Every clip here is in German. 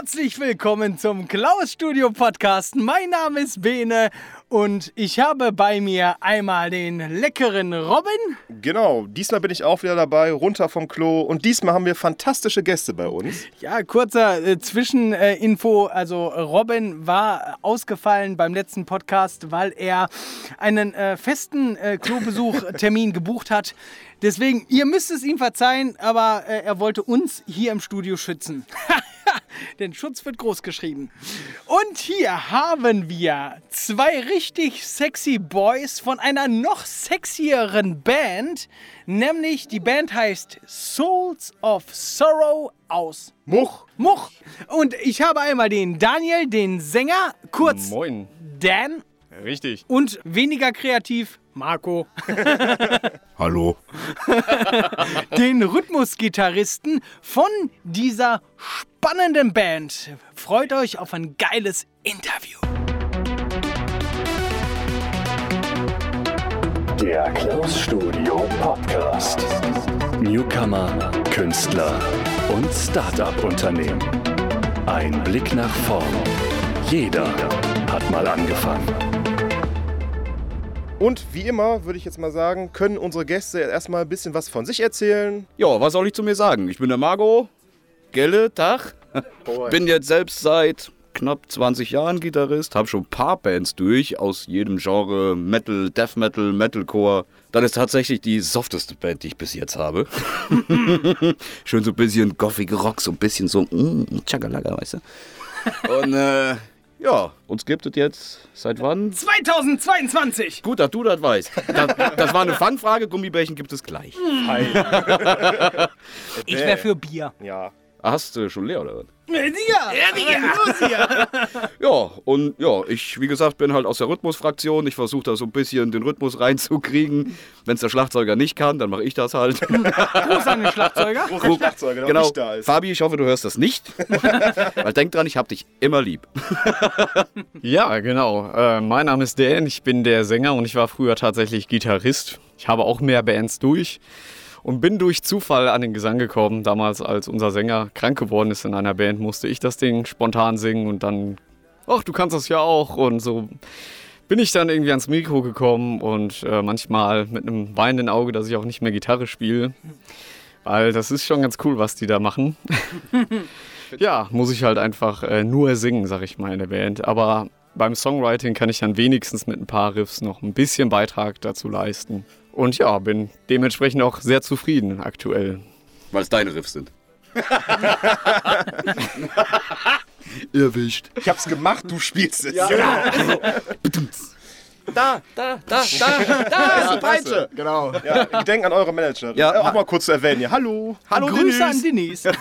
Herzlich willkommen zum Klaus Studio Podcast. Mein Name ist Bene und ich habe bei mir einmal den leckeren Robin. Genau, diesmal bin ich auch wieder dabei, runter vom Klo. Und diesmal haben wir fantastische Gäste bei uns. Ja, kurzer äh, Zwischeninfo. Also Robin war ausgefallen beim letzten Podcast, weil er einen äh, festen äh, Klobesuchtermin gebucht hat. Deswegen, ihr müsst es ihm verzeihen, aber äh, er wollte uns hier im Studio schützen. Denn Schutz wird groß geschrieben. Und hier haben wir zwei richtig sexy Boys von einer noch sexieren Band. Nämlich die Band heißt Souls of Sorrow aus Much. Much. Und ich habe einmal den Daniel, den Sänger, kurz Moin. Dan Richtig. und weniger kreativ Marco. Hallo. den Rhythmusgitarristen von dieser spannenden Band. Freut euch auf ein geiles Interview. Der Klaus Studio Podcast. Newcomer, Künstler und Start-up-Unternehmen. Ein Blick nach vorn. Jeder hat mal angefangen. Und wie immer, würde ich jetzt mal sagen, können unsere Gäste erstmal ein bisschen was von sich erzählen. Ja, was soll ich zu mir sagen? Ich bin der Margot. Gelle, Tag. Bin jetzt selbst seit knapp 20 Jahren Gitarrist, habe schon ein paar Bands durch, aus jedem Genre, Metal, Death Metal, Metalcore. Das ist tatsächlich die softeste Band, die ich bis jetzt habe. Schön so ein bisschen Gothic Rock, so ein bisschen so mm, Chagalaga, weißt du. Und äh, ja, uns gibt es jetzt seit wann? 2022. Gut, dass du das weißt. Das, das war eine Fangfrage, Gummibärchen gibt es gleich. Ich wäre für Bier. Ja. Hast du schon leer oder was? Ja, ja, Ja, und ja, ich, wie gesagt, bin halt aus der Rhythmusfraktion. Ich versuche da so ein bisschen den Rhythmus reinzukriegen. Wenn es der Schlagzeuger nicht kann, dann mache ich das halt. Gruß an den Schlagzeuger. Großer Schlagzeuger, der genau. nicht da ist. Fabi, ich hoffe, du hörst das nicht. Weil denk dran, ich hab dich immer lieb. Ja, genau. Äh, mein Name ist Dan, ich bin der Sänger und ich war früher tatsächlich Gitarrist. Ich habe auch mehr Bands durch und bin durch Zufall an den Gesang gekommen. Damals, als unser Sänger krank geworden ist in einer Band, musste ich das Ding spontan singen und dann, ach, du kannst das ja auch. Und so bin ich dann irgendwie ans Mikro gekommen und äh, manchmal mit einem weinenden Auge, dass ich auch nicht mehr Gitarre spiele. Weil das ist schon ganz cool, was die da machen. ja, muss ich halt einfach äh, nur singen, sag ich mal, in der Band. Aber beim Songwriting kann ich dann wenigstens mit ein paar Riffs noch ein bisschen Beitrag dazu leisten. Und ja, bin dementsprechend auch sehr zufrieden aktuell. Weil es deine Riffs sind. Erwischt. Ich hab's gemacht, du spielst es. Ja, Da, da, da, da, da ist die Peitsche. Genau. Ja, ich denke an eure Manager. Ja. Äh, auch mal kurz zu erwähnen. hier. Hallo. Hallo, Grüße an Denise.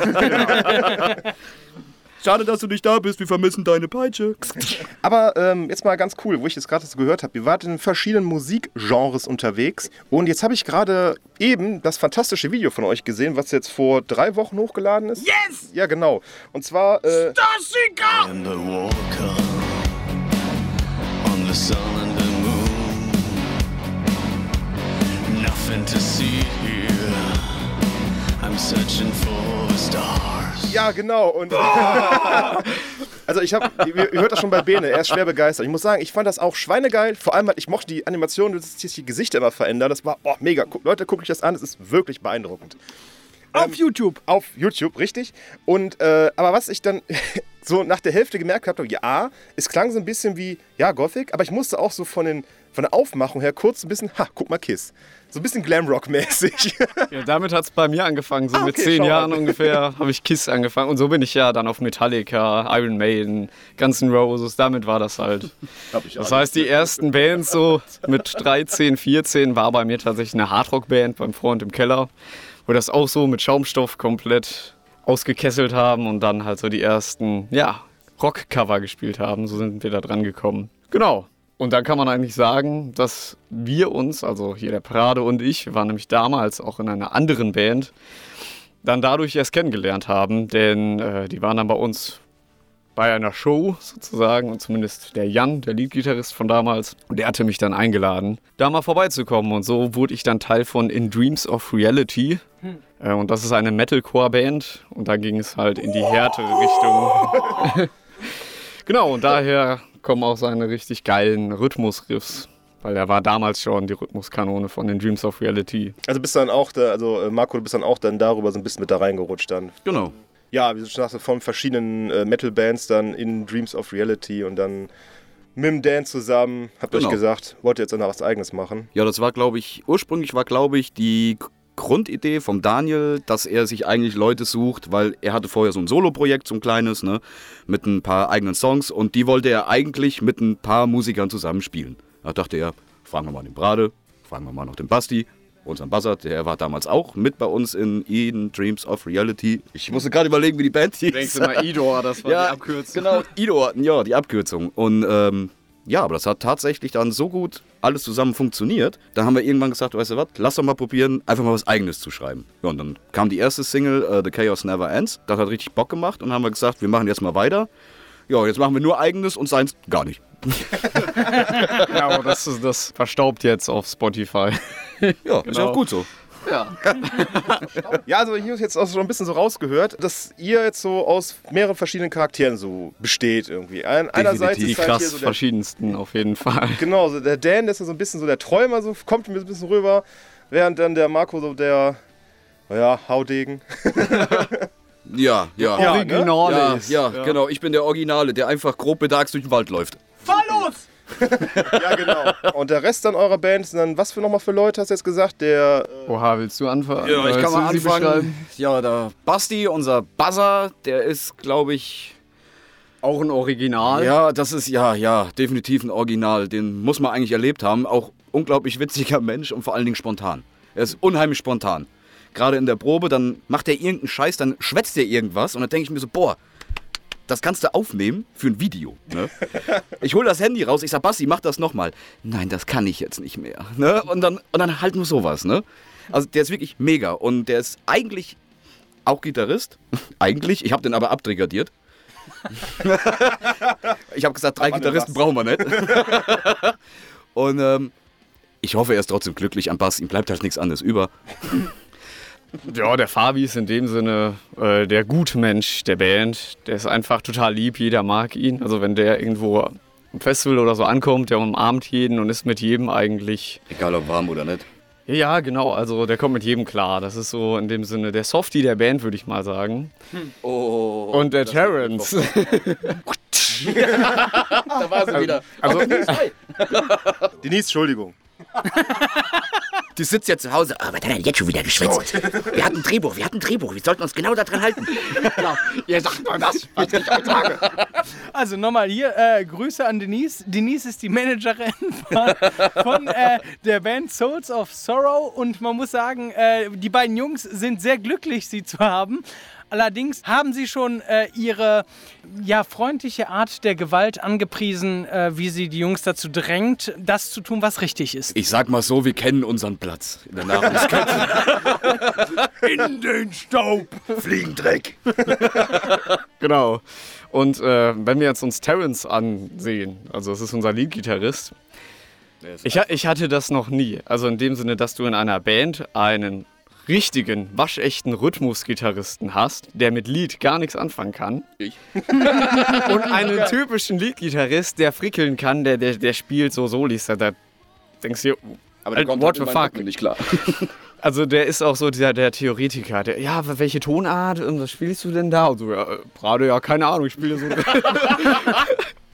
Schade, dass du nicht da bist. Wir vermissen deine Peitsche. Aber ähm, jetzt mal ganz cool, wo ich jetzt gerade das gehört habe. Ihr wart in verschiedenen Musikgenres unterwegs. Und jetzt habe ich gerade eben das fantastische Video von euch gesehen, was jetzt vor drei Wochen hochgeladen ist. Yes! Ja, genau. Und zwar. Äh! And the walker on the sun and the moon. Nothing to see here. I'm searching for. Ja, genau. Und also ich habe, ihr, ihr hört das schon bei Bene, er ist schwer begeistert. Ich muss sagen, ich fand das auch schweinegeil. Vor allem, weil ich mochte die Animation, dass sich die Gesichter immer verändern. Das war oh, mega. Leute, guckt euch das an. Es ist wirklich beeindruckend. Auf YouTube. Auf YouTube, richtig. Und äh, aber was ich dann so nach der Hälfte gemerkt habe, ja, es klang so ein bisschen wie ja Gothic, aber ich musste auch so von den von der Aufmachung her kurz ein bisschen, ha, guck mal Kiss. So ein bisschen Glamrock-mäßig. Ja, damit hat es bei mir angefangen. So Ah, mit okay, zehn schau Jahren an. ungefähr habe ich Kiss angefangen. Und so bin ich ja dann auf Metallica, Iron Maiden, Guns N' Roses. Damit war das halt. Das heißt, die ersten Bands so mit 13, 14 war bei mir tatsächlich eine Hardrock-Band beim Freund im Keller, wo das auch so mit Schaumstoff komplett ausgekesselt haben und dann halt so die ersten, ja, Rock-Cover gespielt haben. So sind wir da dran gekommen. Genau. Und dann kann man eigentlich sagen, dass wir uns, also hier der Parade und ich, wir waren nämlich damals auch in einer anderen Band, dann dadurch erst kennengelernt haben, denn äh, die waren dann bei uns bei einer Show sozusagen. Und zumindest der Jan, der Leadgitarrist von damals, der hatte mich dann eingeladen, da mal vorbeizukommen. Und so wurde ich dann Teil von In Dreams of Reality. Äh, Und das ist eine Metalcore-Band. Und da ging es halt in die härtere Richtung. genau, und daher kommen auch seine richtig geilen Rhythmusriffs, weil er war damals schon die Rhythmuskanone von den Dreams of Reality. Also bist dann auch da, also äh, Marco, du bist dann auch dann darüber so ein bisschen mit da reingerutscht dann. Genau. Ja, wie du schon sagst, von verschiedenen äh, Metal-Bands dann in Dreams of Reality und dann mit dem Dan zusammen, habt Genau. euch gesagt, wollt ihr jetzt dann was eigenes machen? Ja, das war, glaube ich, ursprünglich war, glaube ich, die Grundidee vom Daniel, dass er sich eigentlich Leute sucht, weil er hatte vorher so ein Solo-Projekt, so ein kleines, ne, mit ein paar eigenen Songs und die wollte er eigentlich mit ein paar Musikern zusammen spielen. Da dachte er, fragen wir mal den Brade, fragen wir mal noch den Basti, unseren Buzzard, der war damals auch mit bei uns in Eden Dreams of Reality. Ich musste gerade überlegen, wie die Band hieß. Denkst du mal Idor, das war die Abkürzung. Genau, Ido, ja, die Abkürzung. Und ähm, ja, aber das hat tatsächlich dann so gut alles zusammen funktioniert. Dann haben wir irgendwann gesagt, weißt du was, lass doch mal probieren, einfach mal was Eigenes zu schreiben. Ja, und dann kam die erste Single, äh, The Chaos Never Ends. Das hat richtig Bock gemacht und haben wir gesagt, wir machen jetzt mal weiter. Ja, jetzt machen wir nur Eigenes und seins gar nicht. Ja, aber das, ist- das verstaubt jetzt auf Spotify. Ja, ist ja Genau. auch gut so. Ja, also ich habe jetzt auch so ein bisschen so rausgehört, dass ihr jetzt so aus mehreren verschiedenen Charakteren so besteht irgendwie. Ein, einerseits Die ist halt krass hier so der, verschiedensten auf jeden Fall. genau, so der Dan, der ist ja so ein bisschen so der Träumer, so kommt mir so ein bisschen rüber, während dann der Marco so der, naja, Haudegen. Ja, ja. Ja, Original Ja, ist. ja, genau. Ich bin der Originale, der einfach grob bedags durch den Wald läuft. Fahr los! Ja, genau. Und der Rest dann eurer Band sind dann, was für nochmal für Leute hast du jetzt gesagt? Der, äh, Oha, willst du anfangen? Ja, ich Willst kann mal anfangen. Ja, der Basti, unser Buzzer, der ist, glaube ich, Auch ein Original. Ja, das ist ja, ja, definitiv ein Original. Den muss man eigentlich erlebt haben. Auch unglaublich witziger Mensch und vor allen Dingen spontan. Er ist unheimlich spontan. Gerade in der Probe, dann macht er irgendeinen Scheiß, dann schwätzt er irgendwas und dann denke ich mir so, boah, das kannst du aufnehmen für ein Video. Ne? Ich hole das Handy raus, ich sag, Basti, mach das nochmal. Nein, das kann ich jetzt nicht mehr. Ne? Und, dann, und dann halt nur sowas. Ne? Also der ist wirklich mega und der ist eigentlich auch Gitarrist. eigentlich, ich habe den aber abbrigadiert. ich habe gesagt, drei Gitarristen brauchen wir nicht. und ähm, ich hoffe, er ist trotzdem glücklich am Bass. Ihm bleibt halt nichts anderes über. Ja, der Fabi ist in dem Sinne äh, der Gutmensch der Band. Der ist einfach total lieb, jeder mag ihn. Also wenn der irgendwo am Festival oder so ankommt, der umarmt jeden und ist mit jedem eigentlich. Egal ob warm oder nicht. Ja, genau, also der kommt mit jedem klar. Das ist so in dem Sinne der Softie der Band, würde ich mal sagen. Oh, Und der Terrence. da war sie wieder. Also, Denise, Entschuldigung. Die sitzt jetzt zu Hause. Aber was hat er jetzt schon wieder geschwätzt? Wir hatten ein Drehbuch, wir hatten ein Drehbuch. Wir sollten uns genau daran halten. ihr sagt mal das, was ich euch sage. Also nochmal hier, äh, Grüße an Denise. Denise ist die Managerin von, von äh, der Band Souls of Sorrow und man muss sagen, äh, die beiden Jungs sind sehr glücklich, sie zu haben. Allerdings haben sie schon äh, ihre ja, freundliche Art der Gewalt angepriesen, äh, wie sie die Jungs dazu drängt, das zu tun, was richtig ist. Ich sag mal so, wir kennen unseren Platz in der Nahrungskette. in den Staub. Fliegendreck. Genau. Und äh, wenn wir jetzt uns Terrence ansehen, also es ist unser Lead-Gitarrist, ich, ich hatte das noch nie. Also in dem Sinne, dass du in einer Band einen richtigen, waschechten Rhythmusgitarristen hast, der mit Lied gar nichts anfangen kann. Ich. Und einen typischen Lead-Gitarrist, der frickeln kann, der, der, der spielt so Solis. Da, da denkst du, Aber der kommt halt in meinen fuck nicht klar. also der ist auch so der, der Theoretiker. Der, ja, welche Tonart, was spielst du denn da? Und so, ja, äh, gerade ja, keine Ahnung, ich spiele so.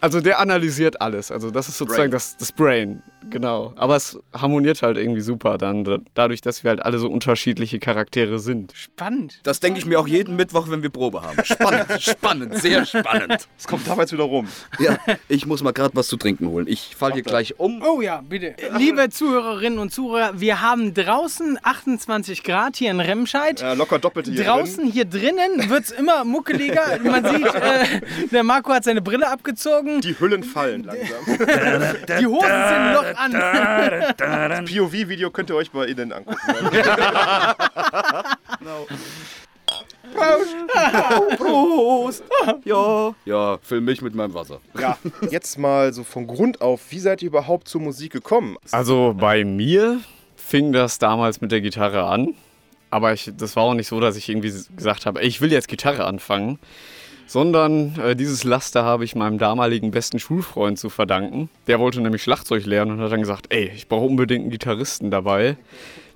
also der analysiert alles. Also das ist sozusagen Brain. das, das Brain, genau. Aber es harmoniert halt irgendwie super dann, da- dadurch, dass wir halt alle so unterschiedliche Charaktere sind. Spannend. Das denke ich mir auch jeden Mittwoch, wenn wir Probe haben. Spannend, spannend, sehr spannend. Es kommt damals wieder rum. Ja, ich muss mal gerade was zu trinken holen. Ich falle hier gleich um. Oh ja, bitte. Liebe Zuhörerinnen und Zuhörer, wir haben draußen 28 Grad hier in Remscheid. Ja, locker doppelte hier Draußen hier drinnen wird es immer muckeliger. Man sieht, äh, der Marco hat seine Brille abgezogen. Drin. Die Hüllen fallen langsam. Die Hosen sind noch an. Das POV-Video könnt ihr euch bei Ihnen angucken. Prost! Ja. Ja, füll mich mit meinem Wasser. Ja. Jetzt mal so von Grund auf, wie seid ihr überhaupt zur Musik gekommen? Also bei mir fing das damals mit der Gitarre an. Aber ich, das war auch nicht so, dass ich irgendwie gesagt habe, ich will jetzt Gitarre anfangen. Sondern äh, dieses Laster habe ich meinem damaligen besten Schulfreund zu verdanken. Der wollte nämlich Schlagzeug lernen und hat dann gesagt, ey, ich brauche unbedingt einen Gitarristen dabei.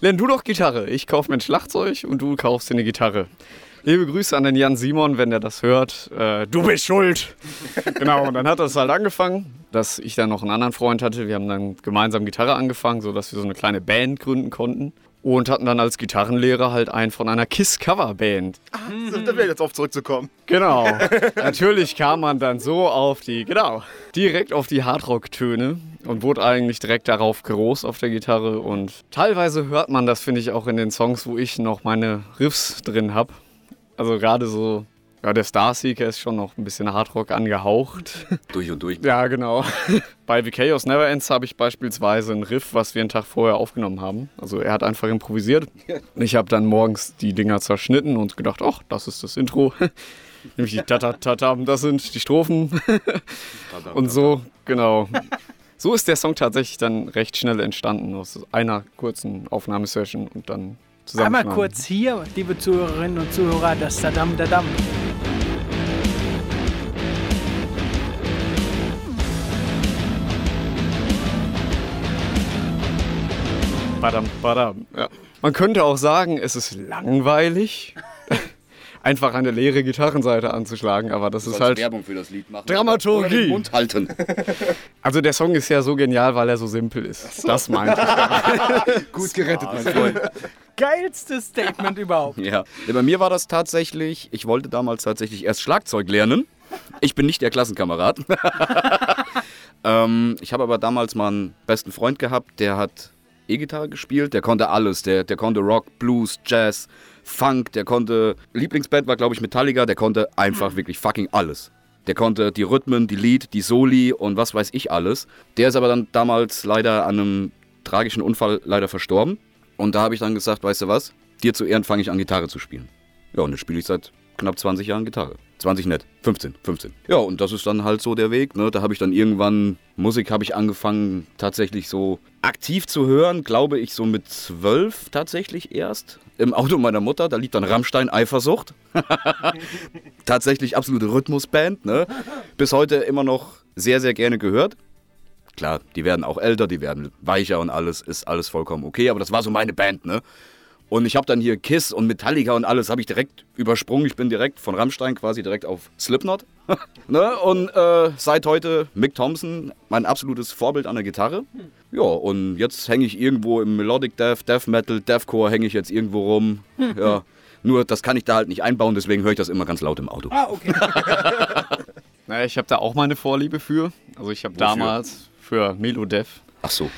Lern du doch Gitarre. Ich kaufe mir ein Schlagzeug und du kaufst dir eine Gitarre. Liebe Grüße an den Jan Simon, wenn der das hört. Äh, du bist schuld. genau, und dann hat das halt angefangen, dass ich dann noch einen anderen Freund hatte. Wir haben dann gemeinsam Gitarre angefangen, sodass wir so eine kleine Band gründen konnten. Und hatten dann als Gitarrenlehrer halt einen von einer Kiss-Cover-Band. Da wäre jetzt auf zurückzukommen. Genau. Natürlich kam man dann so auf die, genau, direkt auf die Hardrock-Töne und wurde eigentlich direkt darauf groß auf der Gitarre. Und teilweise hört man das, finde ich, auch in den Songs, wo ich noch meine Riffs drin habe. Also gerade so, ja, der Starseeker ist schon noch ein bisschen Hardrock angehaucht. Durch und durch. Ja, genau. Bei The Chaos Never Ends habe ich beispielsweise ein Riff, was wir einen Tag vorher aufgenommen haben. Also er hat einfach improvisiert. Ich habe dann morgens die Dinger zerschnitten und gedacht, ach, das ist das Intro. Nämlich die Tatatatam, das sind die Strophen. Und so, genau. So ist der Song tatsächlich dann recht schnell entstanden aus einer kurzen Aufnahmesession und dann Einmal zusammenschneiden. kurz hier, liebe Zuhörerinnen und Zuhörer, das Dadam Dadam. Badam, badam. Ja. Man könnte auch sagen, es ist langweilig, einfach eine leere Gitarrenseite anzuschlagen, aber das ist halt. Werbung für das Lied machen. Dramaturgie. Mund halten. Also der Song ist ja so genial, weil er so simpel ist. Das meinte ich. Gut gerettet, mein Freund. Geilstes Statement überhaupt. Ja. ja, bei mir war das tatsächlich, ich wollte damals tatsächlich erst Schlagzeug lernen. Ich bin nicht der Klassenkamerad. ähm, ich habe aber damals mal einen besten Freund gehabt, der hat E-Gitarre gespielt, der konnte alles. Der, der konnte Rock, Blues, Jazz, Funk, der konnte, Lieblingsband war glaube ich Metallica, der konnte einfach wirklich fucking alles. Der konnte die Rhythmen, die Lied, die Soli und was weiß ich alles. Der ist aber dann damals leider an einem tragischen Unfall leider verstorben. Und da habe ich dann gesagt, weißt du was, dir zu Ehren fange ich an Gitarre zu spielen. Ja, und jetzt spiele ich seit knapp 20 Jahren Gitarre. 20 nicht, 15, 15. Ja, und das ist dann halt so der Weg. Ne? Da habe ich dann irgendwann, Musik habe ich angefangen tatsächlich so aktiv zu hören, glaube ich so mit 12 tatsächlich erst. Im Auto meiner Mutter, da liegt dann Rammstein Eifersucht. tatsächlich absolute Rhythmusband. Ne? Bis heute immer noch sehr, sehr gerne gehört. Klar, die werden auch älter, die werden weicher und alles, ist alles vollkommen okay. Aber das war so meine Band, ne? Und ich habe dann hier Kiss und Metallica und alles habe ich direkt übersprungen. Ich bin direkt von Rammstein quasi direkt auf Slipknot. ne? Und äh, seit heute Mick Thompson, mein absolutes Vorbild an der Gitarre. Ja, und jetzt hänge ich irgendwo im Melodic Death, Death Metal, Deathcore hänge ich jetzt irgendwo rum. ja. Nur das kann ich da halt nicht einbauen, deswegen höre ich das immer ganz laut im Auto. Ah, okay. Naja, ich habe da auch meine Vorliebe für. Also ich habe damals für Melodev Ach so.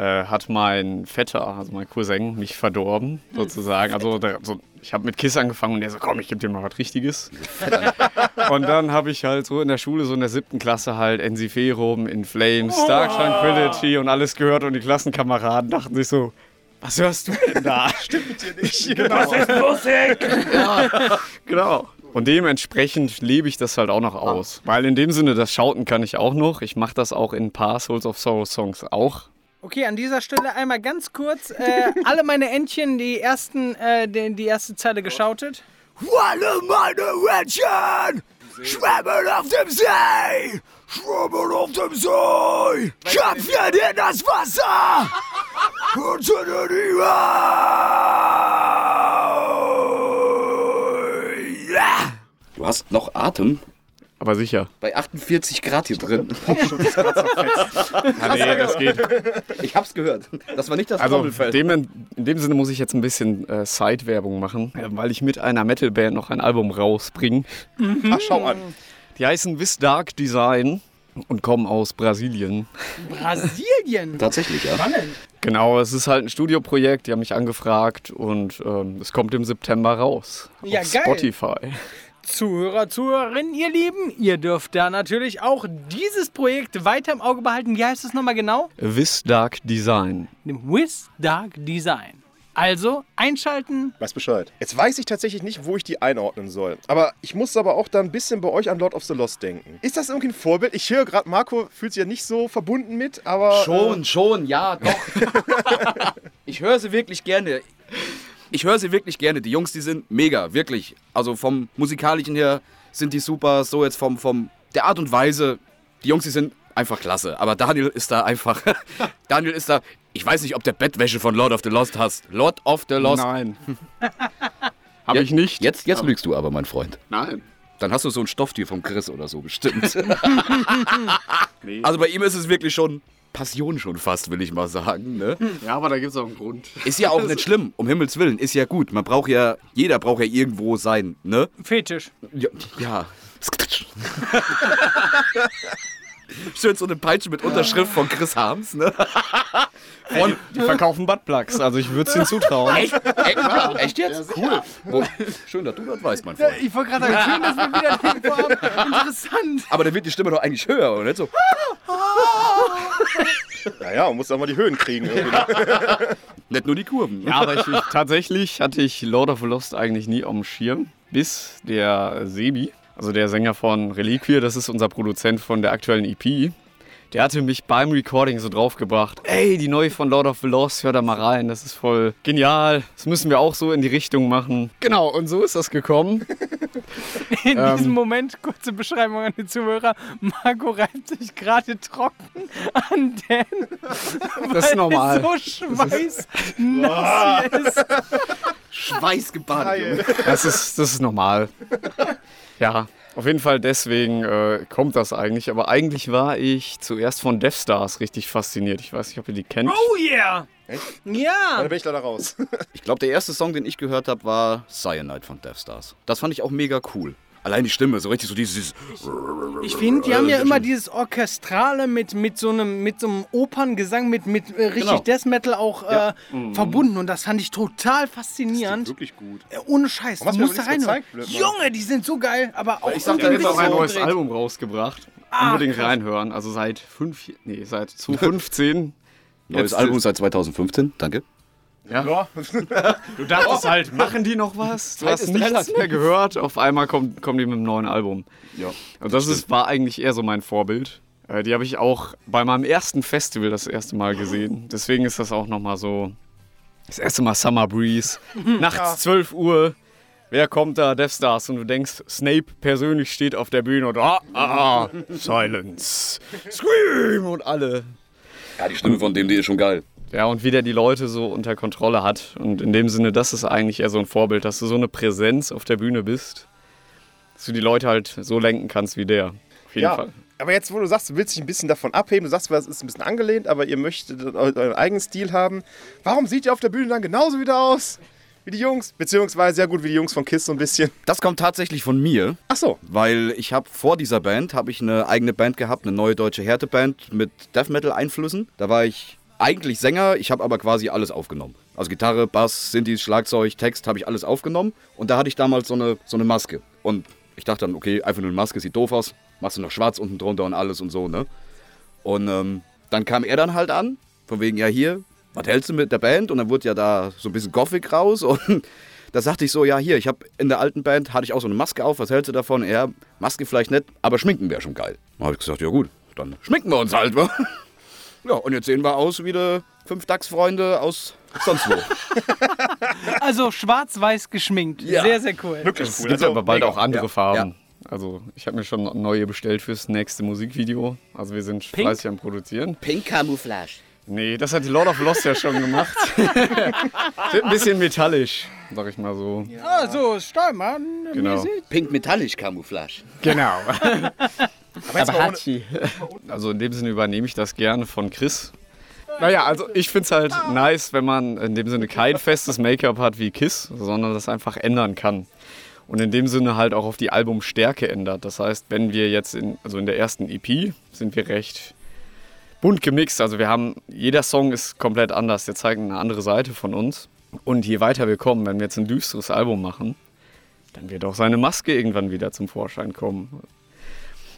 Äh, hat mein Vetter, also mein Cousin, mich verdorben, sozusagen. Also der, so, ich habe mit Kiss angefangen und der so, komm, ich gebe dir mal was Richtiges. und dann habe ich halt so in der Schule, so in der siebten Klasse halt Ensiferum, In Flames, Dark Tranquility und alles gehört und die Klassenkameraden dachten sich so, was hörst du denn da? Stimmt dir nicht. Genau. Das ist Musik! ja, genau. Und dementsprechend lebe ich das halt auch noch aus. Weil in dem Sinne, das Schauten kann ich auch noch. Ich mache das auch in ein paar Souls of Sorrow Songs auch. Okay, an dieser Stelle einmal ganz kurz. Äh, alle meine Entchen, die, ersten, äh, die, die erste Zeile geschautet. Alle meine Entchen schwimmen auf dem See, schwimmen auf dem See, schöpfen in das Wasser und sind in die Welt. Du hast noch Atem Aber sicher. bei 48 Grad hier drin. Ah, nee, das geht. Ich hab's gehört. Das war nicht das Also Trommelfell. dem, in dem Sinne muss ich jetzt ein bisschen äh, Side-Werbung machen, äh, weil ich mit einer Metal-Band noch ein Album rausbringe. Ach, schau an. Die heißen This Dark Design und kommen aus Brasilien. Brasilien. Tatsächlich, ja. Genau, es ist halt ein Studioprojekt, die haben mich angefragt und ähm, es kommt im September raus. Ja, auf geil. Spotify. Zuhörer, Zuhörerinnen, ihr Lieben, ihr dürft da natürlich auch dieses Projekt weiter im Auge behalten. Wie heißt es nochmal genau? This Dark Design. With Dark Design. Also einschalten. Weiß Bescheid. Jetzt weiß ich tatsächlich nicht, wo ich die einordnen soll. Aber ich muss aber auch da ein bisschen bei euch an Lord of the Lost denken. Ist das irgendwie ein Vorbild? Ich höre gerade, Marco fühlt sich ja nicht so verbunden mit, aber. Schon, schon, ja, doch. ich höre sie wirklich gerne. Ich höre sie wirklich gerne. Die Jungs, die sind mega, wirklich. Also vom musikalischen her sind die super. So jetzt vom, vom der Art und Weise. Die Jungs, die sind einfach klasse. Aber Daniel ist da einfach. Daniel ist da. Ich weiß nicht, ob der Bettwäsche von Lord of the Lost hast. Lord of the Lost. Nein. Habe ich nicht. Jetzt, jetzt lügst du aber, mein Freund. Nein. Dann hast du so ein Stofftier vom Chris oder so bestimmt. Also bei ihm ist es wirklich schon Passion schon fast, will ich mal sagen. Ne? Ja, aber da gibt es auch einen Grund. Ist ja auch nicht schlimm, um Himmels Willen, ist ja gut. Man braucht ja, jeder braucht ja irgendwo sein, ne? Fetisch. Ja. ja. Schön so eine Peitsche mit Unterschrift von Chris Harms, ne? Von, die verkaufen Buttplugs, also ich würde es ihnen zutrauen. Echt? Echt, Echt jetzt? Cool. Wo- Schön, dass du das weißt, mein Freund. Ich wollte gerade sagen, schön, dass wir wieder den Info haben. Interessant. Aber dann wird die Stimme doch eigentlich höher, oder nicht so? Naja, man muss auch mal die Höhen kriegen. Irgendwie. Nicht nur die Kurven. Ja, aber ich, ich, tatsächlich hatte ich Lord of the Lost eigentlich nie auf dem Schirm, bis der Sebi, also der Sänger von Reliquie, das ist unser Produzent von der aktuellen EP, der hatte mich beim Recording so draufgebracht, ey, die neue von Lord of the Lost, hör da mal rein, das ist voll genial, das müssen wir auch so in die Richtung machen. Genau, und so ist das gekommen. In Ähm. diesem Moment, kurze Beschreibung an die Zuhörer, Marco reibt sich gerade trocken an Dan, Das ist normal. so schweißnass ist. Schweißgebadet. Das ist, das ist normal. Ja, auf jeden Fall deswegen äh, kommt das eigentlich. Aber eigentlich war ich zuerst von Death Stars richtig fasziniert. Ich weiß nicht, ob ihr die kennt. Oh yeah! Ja! Dann bin ich leider raus. Ich glaube, der erste Song, den ich gehört habe, war Cyanide von Death Stars. Das fand ich auch mega cool. Allein die Stimme, so richtig so dieses. Ich finde, die haben ja immer dieses Orchestrale mit, mit, so, einem, mit so einem Operngesang, mit, mit äh, richtig Genau. Death Metal auch äh, verbunden. Und das fand ich total faszinierend. Wirklich gut. Äh, Ohne Scheiß, Was du musst da reinhören. wird. Junge, die sind so geil, aber auch Ich sag, hat jetzt auch ein neues. Album rausgebracht. Ah, Unbedingt krass. reinhören. Also seit fünf, nee, seit 2015. Neues Jetzt- Album seit 2015, danke. Ja. Du dachtest halt, machen die noch was? Du hast nichts mehr gehört. Auf einmal kommt, kommen die mit einem neuen Album. Ja. Und das ist, war eigentlich eher so mein Vorbild. Äh, Die habe ich auch bei meinem ersten Festival das erste Mal gesehen. Deswegen ist das auch nochmal so. Das erste Mal Summer Breeze. Nachts 12 Uhr. Wer kommt da? Death Stars. Und du denkst, Snape persönlich steht auf der Bühne und ah, ah, ah, Silence. Scream und alle. Ja, die Stimme von dem, die ist schon geil. Ja, und wie der die Leute so unter Kontrolle hat. Und in dem Sinne, das ist eigentlich eher so ein Vorbild, dass du so eine Präsenz auf der Bühne bist, dass du die Leute halt so lenken kannst wie der. Auf jeden Ja, Fall. aber jetzt, wo du sagst, du willst dich ein bisschen davon abheben, du sagst, es ist ein bisschen angelehnt, aber ihr möchtet eu- euren eigenen Stil haben. Warum sieht ihr auf der Bühne dann genauso wieder aus wie die Jungs? Beziehungsweise, ja gut, wie die Jungs von KISS so ein bisschen. Das kommt tatsächlich von mir, Ach so, weil ich habe vor dieser Band habe ich eine eigene Band gehabt, eine neue deutsche Härteband mit Death Metal Einflüssen. Da war ich eigentlich Sänger, ich habe aber quasi alles aufgenommen. Also Gitarre, Bass, Synthes, Schlagzeug, Text habe ich alles aufgenommen und da hatte ich damals so eine so eine Maske und ich dachte dann, okay, einfach nur eine Maske sieht doof aus, machst du noch schwarz unten drunter und alles und so, ne? Und ähm, dann kam er dann halt an, von wegen, ja hier, was hältst du mit der Band? Und dann wurde ja da so ein bisschen Gothic raus und da sagte ich so, ja hier, ich habe in der alten Band, hatte ich auch so eine Maske auf, was hältst du davon? Ja, Maske vielleicht nicht, aber schminken wäre schon geil. Dann habe ich gesagt, ja gut, dann schminken wir uns halt, wa? Ja, und jetzt sehen wir aus wie die fünf DAX-Freunde aus sonst wo. Also schwarz-weiß geschminkt. Ja. Sehr, sehr cool. wirklich Es cool. gibt Also, aber bald mega. auch andere Ja, Farben. Also ich habe mir schon neue bestellt fürs nächste Musikvideo. Also wir sind Pink? fleißig am Produzieren. Pink Camouflage. Nee, das hat die Lord of Lost ja schon gemacht. Wird ein bisschen metallisch, sag ich mal so. Ah, so, Stallmann. Genau. Pink Metallic Camouflage. Genau. Aber mal ohne, Also in dem Sinne übernehme ich das gerne von Chris. Naja, also ich finde es halt nice, wenn man in dem Sinne kein festes Make-up hat wie Kiss, sondern das einfach ändern kann. Und in dem Sinne halt auch auf die Albumstärke ändert. Das heißt, wenn wir jetzt in, also in der ersten EP sind wir recht bunt gemixt. Also wir haben, jeder Song ist komplett anders. Der zeigt eine andere Seite von uns. Und je weiter wir kommen, wenn wir jetzt ein düsteres Album machen, dann wird auch seine Maske irgendwann wieder zum Vorschein kommen.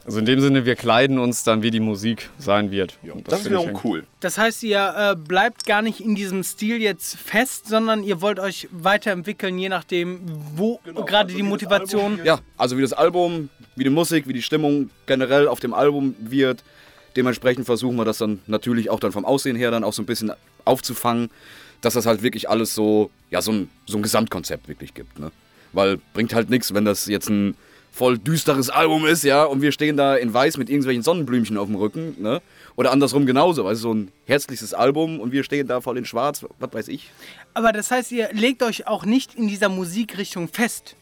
Also in dem Sinne, wir kleiden uns dann, wie die Musik sein wird. Und Das ist finde ich wiederum cool. Das heißt, ihr äh, bleibt gar nicht in diesem Stil jetzt fest, sondern ihr wollt euch weiterentwickeln, je nachdem, wo gerade die Motivation. Ja, also wie das Album, wie die Musik, wie die Stimmung generell auf dem Album wird. Dementsprechend versuchen wir das dann natürlich auch dann vom Aussehen her dann auch so ein bisschen aufzufangen, dass das halt wirklich alles so, ja, so ein, so ein Gesamtkonzept wirklich gibt. Ne? Weil bringt halt nichts, wenn das jetzt ein voll düsteres Album ist, ja, und wir stehen da in weiß mit irgendwelchen Sonnenblümchen auf dem Rücken, ne? Oder andersrum genauso, also so ein herzliches Album und wir stehen da voll in schwarz, was weiß ich. Aber das heißt, ihr legt euch auch nicht in dieser Musikrichtung fest.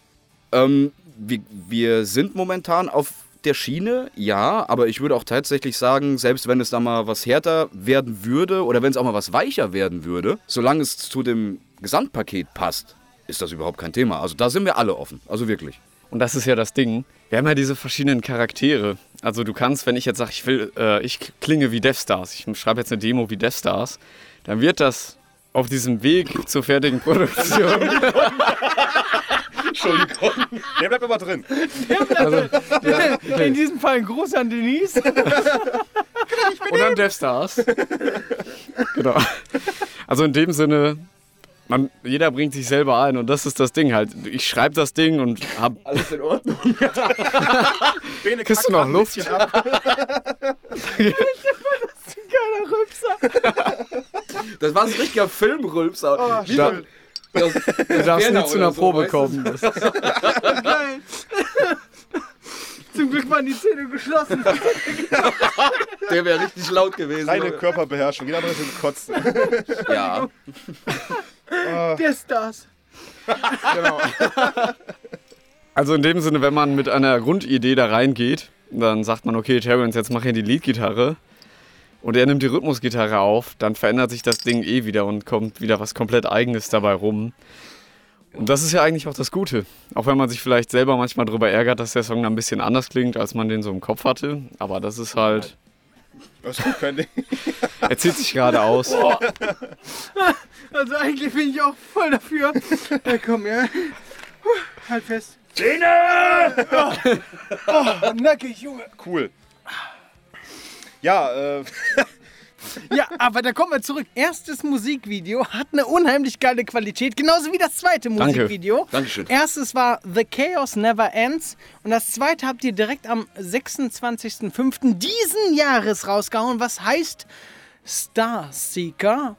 Ähm, wir, wir sind momentan auf der Schiene, ja, aber ich würde auch tatsächlich sagen, selbst wenn es da mal was härter werden würde oder wenn es auch mal was weicher werden würde, solange es zu dem Gesamtpaket passt, ist das überhaupt kein Thema. Also da sind wir alle offen, also wirklich. Und das ist ja das Ding. Wir haben ja diese verschiedenen Charaktere. Also du kannst, wenn ich jetzt sage, ich will, äh, ich klinge wie Devstars, ich schreibe jetzt eine Demo wie Devstars, dann wird das auf diesem Weg zur fertigen Produktion. Entschuldigung. Der bleibt aber drin. In diesem Fall ein Gruß an Denise. und an Devstars. genau. Also in dem Sinne, man, jeder bringt sich selber ein und das ist das Ding halt. Ich schreibe das Ding und hab. Alles in Ordnung. Kriegst du noch Luft? Geiler Rübser. Das war ein richtiger Filmrülpser. Wie Da- das- Du darfst nie zu einer so, Probe kommen. Das, Geil. Zum Glück waren die Zähne geschlossen. Der wäre richtig laut gewesen. Reine Körperbeherrschung. Jeder andere ist kotzen. Ja. Der Stars. also in dem Sinne, wenn man mit einer Grundidee da reingeht, dann sagt man, okay, Terrence, jetzt mach hier die Leadgitarre. Und er nimmt die Rhythmusgitarre auf, dann verändert sich das Ding eh wieder und kommt wieder was komplett Eigenes dabei rum. Und das ist ja eigentlich auch das Gute. Auch wenn man sich vielleicht selber manchmal darüber ärgert, dass der Song dann ein bisschen anders klingt, als man den so im Kopf hatte. Aber das ist halt. Das Ding. Er zieht sich gerade aus. Also eigentlich bin ich auch voll dafür. Ja, komm, ja. Halt fest. Zähne! Oh, nackig, Junge. Cool. Ja, äh, Ja, aber da kommen wir zurück. Erstes Musikvideo hat eine unheimlich geile Qualität, genauso wie das zweite Danke. Musikvideo. Dankeschön. Erstes war The Chaos Never Ends und das zweite habt ihr direkt am 26.05. diesen Jahres rausgehauen, was heißt Starseeker.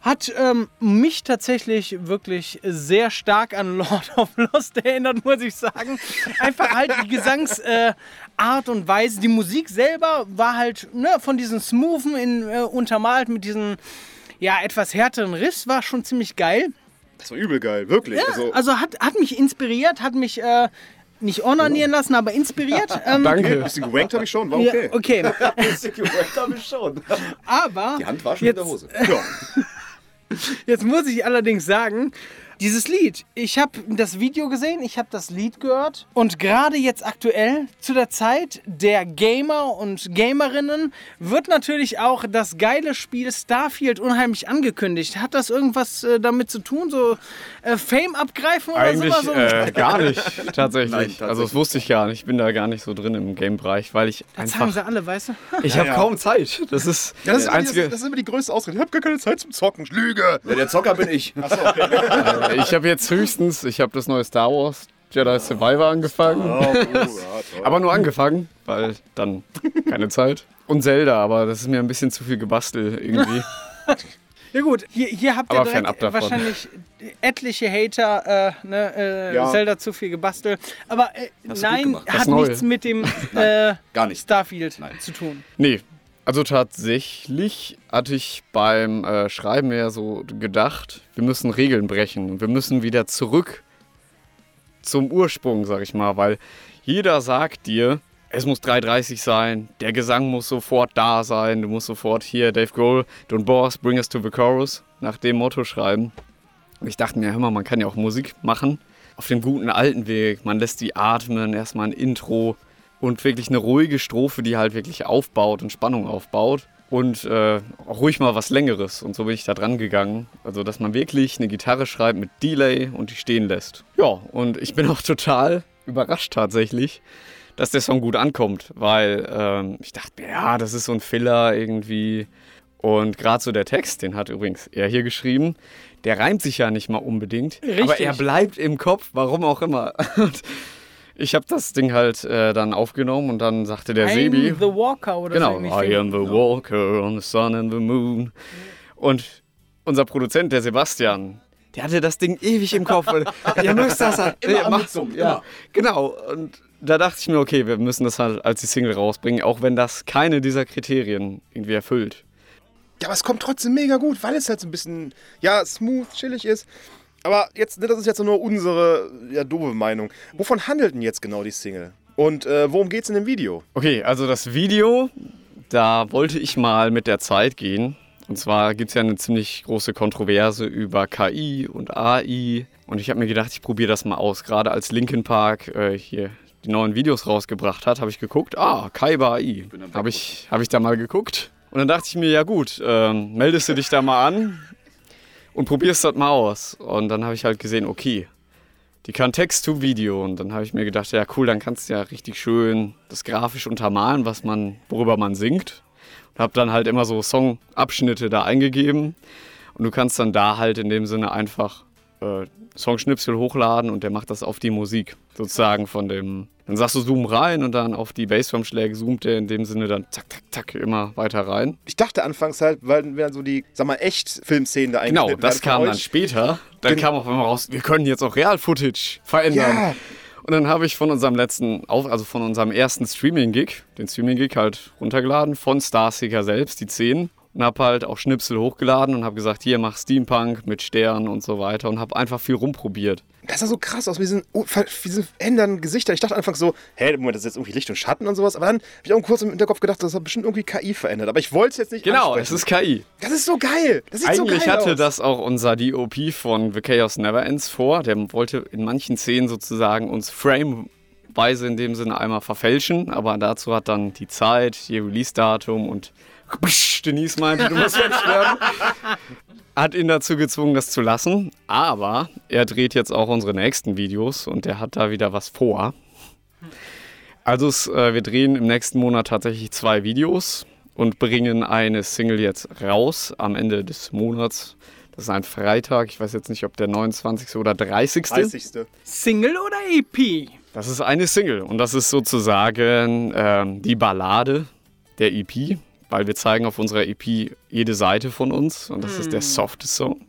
Hat ähm, mich tatsächlich wirklich sehr stark an Lord of Lost erinnert, muss ich sagen. Einfach halt die Gesangsart äh, Art und Weise. Die Musik selber war halt ne, von diesen Smoothen in, äh, untermalt mit diesen ja, etwas härteren Riffs, war schon ziemlich geil. das war übel geil, wirklich. Also, Also hat, hat mich inspiriert, hat mich äh, nicht onanieren lassen, aber inspiriert. Ähm, ein Danke. bisschen gewankt habe ich schon, war ja, okay. okay. habe ich schon. Aber Die Hand war schon jetzt, in der Hose. jetzt muss ich allerdings sagen, dieses Lied, ich habe das Video gesehen, ich habe das Lied gehört und gerade jetzt aktuell zu der Zeit der Gamer und Gamerinnen wird natürlich auch das geile Spiel Starfield unheimlich angekündigt. Hat das irgendwas äh, damit zu tun, so äh, Fame abgreifen oder Eigentlich sowas? äh, gar nicht, tatsächlich. Nein, tatsächlich. Also das wusste ich gar nicht. Ich bin da gar nicht so drin im Game-Bereich, weil ich das sagen einfach... sie alle, weißt du? Ich habe ja. kaum Zeit. Das ist Ja, das, ist das immer die, Einzige... das ist immer die größte Ausrede. Ich habe gar keine Zeit zum Zocken. Lüge! Ja, der Zocker bin ich. Äh, Ich habe jetzt höchstens, ich habe das neue Star Wars Jedi Survivor angefangen. Oh. Aber nur angefangen, weil dann keine Zeit. Und Zelda, aber das ist mir ein bisschen zu viel gebastelt irgendwie. Ja gut, hier, hier habt ihr direkt wahrscheinlich etliche Hater, äh, ne, äh, Ja. Zelda zu viel gebastelt. Aber äh, nein, hat nichts mit dem äh, Gar nicht. Starfield Nein. zu tun. Nee, also tatsächlich hatte ich beim äh, Schreiben mehr so gedacht, wir müssen Regeln brechen und wir müssen wieder zurück zum Ursprung, sag ich mal, weil jeder sagt dir, es muss 3.30 sein, der Gesang muss sofort da sein, du musst sofort hier, Dave Grohl, Don't Boss, Bring Us to the Chorus, nach dem Motto schreiben. Und ich dachte mir, hör mal, man kann ja auch Musik machen auf dem guten alten Weg. Man lässt die atmen, erstmal ein Intro und wirklich eine ruhige Strophe, die halt wirklich aufbaut und Spannung aufbaut. Und äh, auch ruhig mal was Längeres. Und so bin ich da dran gegangen. Also, dass man wirklich eine Gitarre schreibt mit Delay und die stehen lässt. Ja, und ich bin auch total überrascht tatsächlich, dass der Song gut ankommt, weil ähm, ich dachte, mir, ja, das ist so ein Filler irgendwie. Und gerade so der Text, den hat übrigens er hier geschrieben, der reimt sich ja nicht mal unbedingt, aber Richtig. er bleibt im Kopf, warum auch immer. Ich habe das Ding halt äh, dann aufgenommen und dann sagte der I'm Sebi, The Walker oder Genau, so. ähnlich. I am the walker on the sun and the moon. Und unser Produzent, der Sebastian, der hatte das Ding ewig im Kopf. Ihr müsst das halt. Immer nee, am macht- Mitsummen, ja, immer. Genau. Und da dachte ich mir, okay, wir müssen das halt als die Single rausbringen, auch wenn das keine dieser Kriterien irgendwie erfüllt. Ja, aber es kommt trotzdem mega gut, weil es halt so ein bisschen, ja, smooth, chillig ist. Aber jetzt, ne, das ist jetzt nur unsere, ja, doofe Meinung. Wovon handelt denn jetzt genau die Single? Und äh, worum geht's in dem Video? Okay, also das Video, da wollte ich mal mit der Zeit gehen. Und zwar gibt es ja eine ziemlich große Kontroverse über KI und AI. Und ich habe mir gedacht, ich probiere das mal aus. Gerade als Linkin Park äh, hier die neuen Videos rausgebracht hat, habe ich geguckt, ah, Kaiba AI. Habe ich, hab ich da mal geguckt. Und dann dachte ich mir, ja gut, ähm, meldest du dich da mal an und probierst das mal aus. Und dann habe ich halt gesehen, okay, die kann Text to Video und dann habe ich mir gedacht, ja cool, dann kannst du ja richtig schön das grafisch untermalen, was man, worüber man singt. Und habe dann halt immer so Songabschnitte da eingegeben und du kannst dann da halt in dem Sinne einfach äh, Songschnipsel hochladen und der macht das auf die Musik sozusagen von dem. Dann sagst du Zoom rein und dann auf die Bassdrum-Schläge zoomt der in dem Sinne dann zack, zack, zack immer weiter rein. Ich dachte anfangs halt, weil wenn so die, sag mal, echt Filmszenen da Genau, eingeschnitten das kam dann später. Dann kam auf einmal raus, wir können jetzt auch Real-Footage verändern. Ja. Und dann habe ich von unserem letzten, also von unserem ersten Streaming-Gig, den Streaming-Gig halt runtergeladen, von Starseeker selbst, die 10. Und habe halt auch Schnipsel hochgeladen und habe gesagt, hier mach Steampunk mit Sternen und so weiter und habe einfach viel rumprobiert. Das sah so krass aus mit diesen, ändernden Gesichtern. Ich dachte anfangs so, hä, Moment, das ist jetzt irgendwie Licht und Schatten und sowas. Aber dann habe ich auch kurz im Hinterkopf gedacht, das hat bestimmt irgendwie KI verändert. Aber ich wollte es jetzt nicht Genau, es ist KI. Das ist so geil. Das sieht so Eigentlich geil hatte aus. das auch unser DOP von The Chaos Never Ends vor. Der wollte in manchen Szenen sozusagen uns frameweise in dem Sinne einmal verfälschen, aber dazu hat dann die Zeit, ihr Release-Datum und Denise meinte, du musst fertig werden, hat ihn dazu gezwungen, das zu lassen. Aber er dreht jetzt auch unsere nächsten Videos und der hat da wieder was vor. Also es, äh, wir drehen im nächsten Monat tatsächlich zwei Videos und bringen eine Single jetzt raus am Ende des Monats. Das ist ein Freitag, ich weiß jetzt nicht, ob der 29. oder 30. 30. Single oder EP? Das ist eine Single und das ist sozusagen ähm, die Ballade der EP, weil wir zeigen auf unserer EP jede Seite von uns und das ist der softe Song.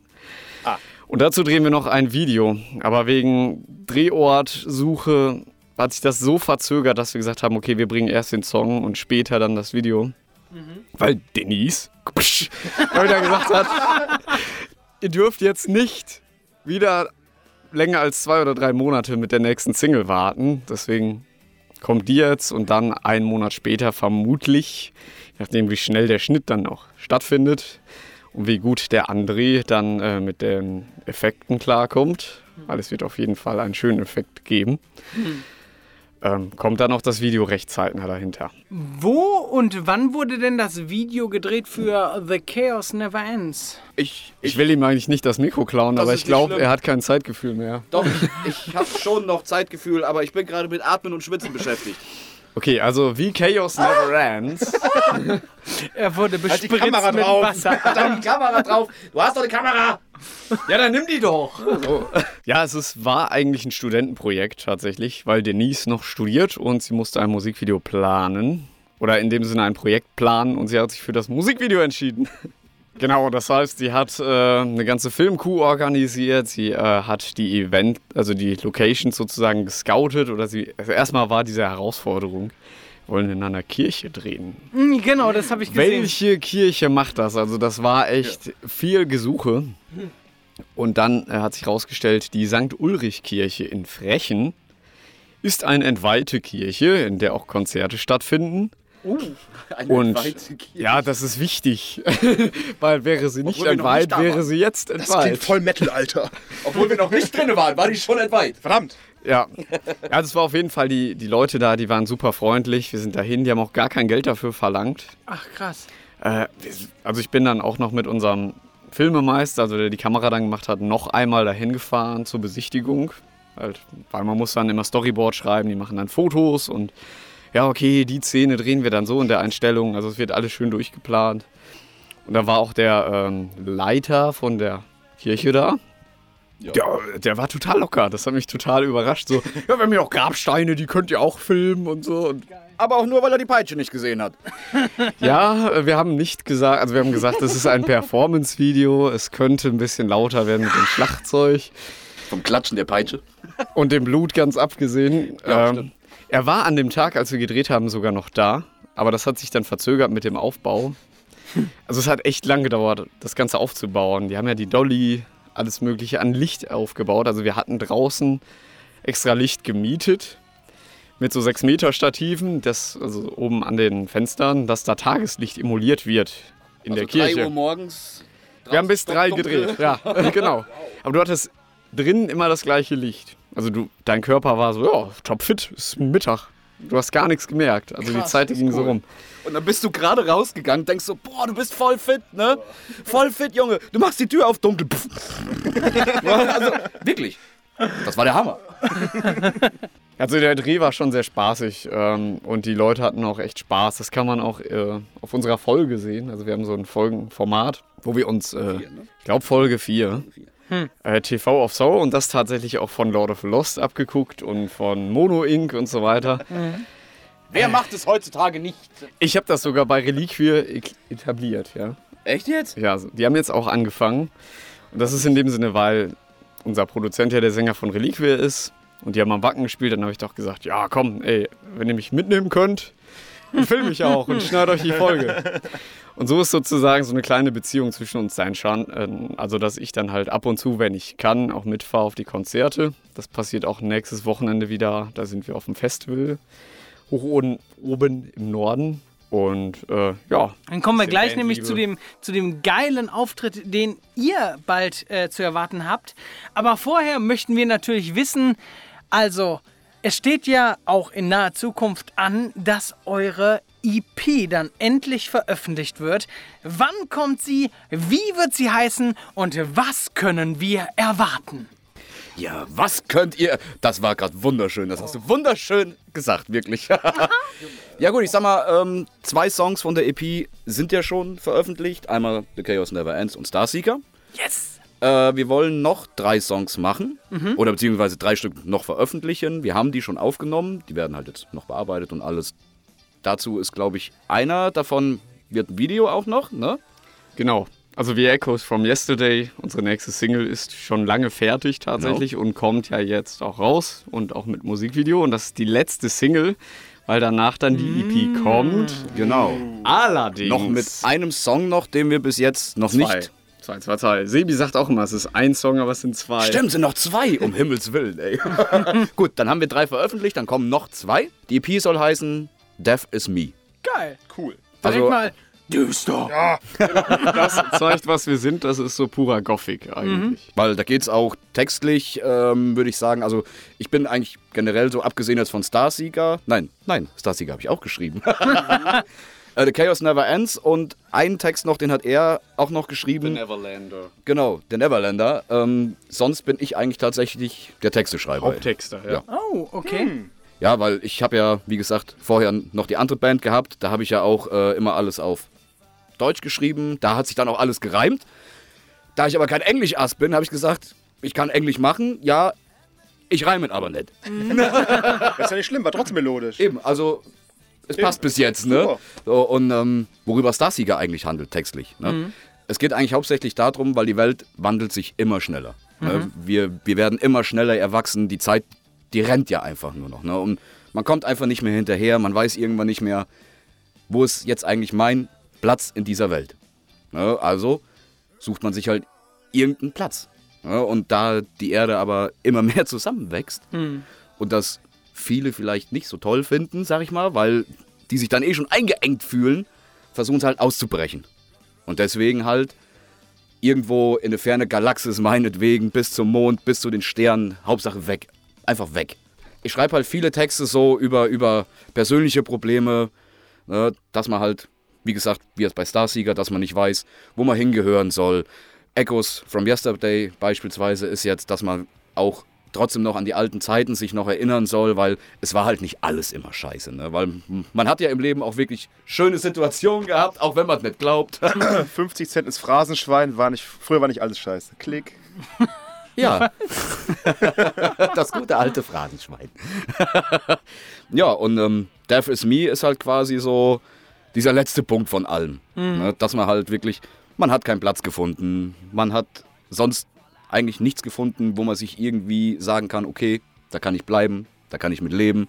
Und dazu drehen wir noch ein Video, aber wegen Drehortsuche hat sich das so verzögert, dass wir gesagt haben, okay, wir bringen erst den Song und später dann das Video. Weil Denise mal wieder gesagt hat, ihr dürft jetzt nicht wieder länger als zwei oder drei Monate mit der nächsten Single warten. Deswegen kommt die jetzt und dann einen Monat später vermutlich, nachdem wie schnell der Schnitt dann noch stattfindet und wie gut der André dann äh, mit den Effekten klarkommt, weil es wird auf jeden Fall einen schönen Effekt geben, ähm, kommt dann auch das Video recht zeitnah dahinter. Wo und wann wurde denn das Video gedreht für The Chaos Never Ends? Ich, Ich will ihm eigentlich nicht das Mikro klauen, Das aber ich glaube, er hat kein Zeitgefühl mehr. Doch, ich, ich habe schon noch Zeitgefühl, aber ich bin gerade mit Atmen und Schwitzen beschäftigt. Okay, also wie Chaos Never Ends. Er wurde Halt die bespritzt Kamera mit drauf. Wasser. Da die Kamera drauf. Du hast doch eine Kamera. Ja, dann nimm die doch. Ja, es ist, war eigentlich ein Studentenprojekt tatsächlich, weil Denise noch studiert und sie musste ein Musikvideo planen. Oder in dem Sinne ein Projekt planen und sie hat sich für das Musikvideo entschieden. Genau, das heißt, sie hat äh, eine ganze Filmcrew organisiert, sie äh, hat die Event, also die Locations sozusagen gescoutet oder sie, also erstmal war diese Herausforderung, wir wollen in einer Kirche drehen. Hm, Genau, das habe ich gesehen. Welche Kirche macht das? Also das war echt viel Gesuche. Und dann äh, hat sich herausgestellt, die St. Ulrich-Kirche in Frechen ist eine entweihte Kirche, in der auch Konzerte stattfinden. Eine Und ja, das ist wichtig, weil wäre sie nicht entweiht, wäre waren. sie jetzt Das klingt entweiht. voll Metal, Alter. Obwohl wir noch nicht drin waren, war die schon entweiht. Verdammt. Ja. ja, das war auf jeden Fall, die, die Leute da, die waren super freundlich. Wir sind dahin, die haben auch gar kein Geld dafür verlangt. Ach, krass. Äh, also ich bin dann auch noch mit unserem Filmemeister, also der die Kamera dann gemacht hat, noch einmal dahin gefahren zur Besichtigung. Halt, weil man muss dann immer Storyboard schreiben, die machen dann Fotos und ja, okay, die Szene drehen wir dann so in der Einstellung. Also es wird alles schön durchgeplant. Und da war auch der ähm, Leiter von der Kirche da. Ja. Der, der war total locker. Das hat mich total überrascht. So, ja, wir haben ja auch Grabsteine, die könnt ihr auch filmen und so. Und Aber auch nur, weil er die Peitsche nicht gesehen hat. ja, wir haben nicht gesagt, also wir haben gesagt, das ist ein Performance-Video. Es könnte ein bisschen lauter werden mit dem Schlagzeug. Vom Klatschen der Peitsche. Und dem Blut ganz abgesehen. Ja, ähm, stimmt. Er war an dem Tag, als wir gedreht haben, sogar noch da. Aber das hat sich dann verzögert mit dem Aufbau. Also es hat echt lang gedauert, das Ganze aufzubauen. Die haben ja die Dolly, alles Mögliche an Licht aufgebaut. Also wir hatten draußen extra Licht gemietet mit so 6 Meter Stativen, das also oben an den Fenstern, dass da Tageslicht emuliert wird in der Also drei Kirche. Uhr morgens. Wir haben bis drei gedreht, ja, genau. Aber du hattest drinnen immer das gleiche Licht. Also du, dein Körper war so, ja, topfit, ist Mittag. Du hast gar nichts gemerkt. Also die Zeit ging so rum. Und dann bist du gerade rausgegangen, denkst so, boah, du bist voll fit, ne? Voll fit, Junge. Du machst die Tür auf dunkel. Also, wirklich. Das war der Hammer. Also der Dreh war schon sehr spaßig ähm, und die Leute hatten auch echt Spaß. Das kann man auch äh, auf unserer Folge sehen. Also wir haben so ein Folgenformat, wo wir uns, äh, ich glaube Folge 4, äh, TV of Sorrow und das tatsächlich auch von Lord of the Lost abgeguckt und von Mono Inc. und so weiter. Wer macht es heutzutage nicht? Ich habe das sogar bei Reliquie etabliert, ja. Echt jetzt? Ja, die haben jetzt auch angefangen. Und das ist in dem Sinne, weil unser Produzent ja der Sänger von Reliquie ist und die haben am Wacken gespielt, dann habe ich doch gesagt, ja komm, ey, wenn ihr mich mitnehmen könnt, dann film ich auch und schneid euch die Folge. Und so ist sozusagen so eine kleine Beziehung zwischen uns sein schon. Also, dass ich dann halt ab und zu, wenn ich kann, auch mitfahre auf die Konzerte. Das passiert auch nächstes Wochenende wieder. Da sind wir auf dem Festival hoch oben, oben im Norden. Und äh, ja, Dann kommen wir gleich nämlich zu dem, zu dem geilen Auftritt, den ihr bald äh, zu erwarten habt. Aber vorher möchten wir natürlich wissen, also es steht ja auch in naher Zukunft an, dass eure EP dann endlich veröffentlicht wird. Wann kommt sie? Wie wird sie heißen? Und was können wir erwarten? Ja, was könnt ihr? Das war gerade wunderschön. Das hast du wunderschön gesagt, wirklich. ja gut, ich sag mal, ähm, zwei Songs von der EP sind ja schon veröffentlicht. Einmal The Chaos Never Ends und Starseeker. Yes! Äh, wir wollen noch drei Songs machen oder beziehungsweise drei Stück noch veröffentlichen. Wir haben die schon aufgenommen, die werden halt jetzt noch bearbeitet und alles. Dazu ist, glaube ich, einer davon wird ein Video auch noch, ne? Genau. Also wie Echoes from Yesterday, unsere nächste Single, ist schon lange fertig tatsächlich und kommt ja jetzt auch raus und auch mit Musikvideo. Und das ist die letzte Single, weil danach dann die EP kommt. Genau. Allerdings. Noch mit einem Song noch, den wir bis jetzt noch zwei. nicht. Zwei, zwei, zwei. Sebi sagt auch immer, es ist ein Song, aber es sind zwei. Stimmt, sind noch zwei, um Himmels Willen, ey. Gut, dann haben wir drei veröffentlicht, dann kommen noch zwei. Die EP soll heißen Death is Me. Geil! Cool. Direkt Also- mal düster. Das zeigt, was wir sind. Das ist so purer Gothic eigentlich. Weil da geht's auch textlich, ähm, würde ich sagen, also ich bin eigentlich generell so, abgesehen jetzt von Starseeker, nein, nein, Starseeker habe ich auch geschrieben. Äh, The Chaos Never Ends und einen Text noch, den hat er auch noch geschrieben. Neverlander. Genau, der Neverlander. Ähm, sonst bin ich eigentlich tatsächlich der Texteschreiber. Haupttexter, ja. Ja. Oh, okay. Ja, weil ich habe ja, wie gesagt, vorher noch die andere Band gehabt. Da habe ich ja auch äh, immer alles auf Deutsch geschrieben. Da hat sich dann auch alles gereimt. Da ich aber kein Englisch-Ass bin, habe ich gesagt, ich kann Englisch machen. Ja, ich reime aber nicht. Das ist ja nicht schlimm, war trotzdem melodisch. Eben, also es passt bis jetzt, ne? So, und ähm, worüber Starsieger eigentlich handelt, textlich. Ne? Es geht eigentlich hauptsächlich darum, weil die Welt wandelt sich immer schneller. Ne? Wir, wir werden immer schneller erwachsen. Die Zeit, die rennt ja einfach nur noch. Ne? Und man kommt einfach nicht mehr hinterher. Man weiß irgendwann nicht mehr, wo ist jetzt eigentlich mein Platz in dieser Welt. Ne? Also sucht man sich halt irgendeinen Platz. Ne? Und da die Erde aber immer mehr zusammenwächst und das viele vielleicht nicht so toll finden, sag ich mal, weil die sich dann eh schon eingeengt fühlen, versuchen es halt auszubrechen. Und deswegen halt irgendwo in eine ferne Galaxis meinetwegen bis zum Mond, bis zu den Sternen, Hauptsache weg. Einfach weg. Ich schreibe halt viele Texte so über, über persönliche Probleme, ne, dass man halt, wie gesagt, wie es bei Starseeker, dass man nicht weiß, wo man hingehören soll. Echoes from Yesterday beispielsweise ist jetzt, dass man auch trotzdem noch an die alten Zeiten sich noch erinnern soll, weil es war halt nicht alles immer scheiße. Ne? Weil man hat ja im Leben auch wirklich schöne Situationen gehabt, auch wenn man es nicht glaubt. 50 Cent ins Phrasenschwein, war nicht, früher war nicht alles scheiße. Klick. Ja. das gute alte Phrasenschwein. ja, und ähm, Death is Me ist halt quasi so dieser letzte Punkt von allem. Ne? Dass man halt wirklich, man hat keinen Platz gefunden, man hat sonst eigentlich nichts gefunden, wo man sich irgendwie sagen kann, okay, da kann ich bleiben, da kann ich mit leben,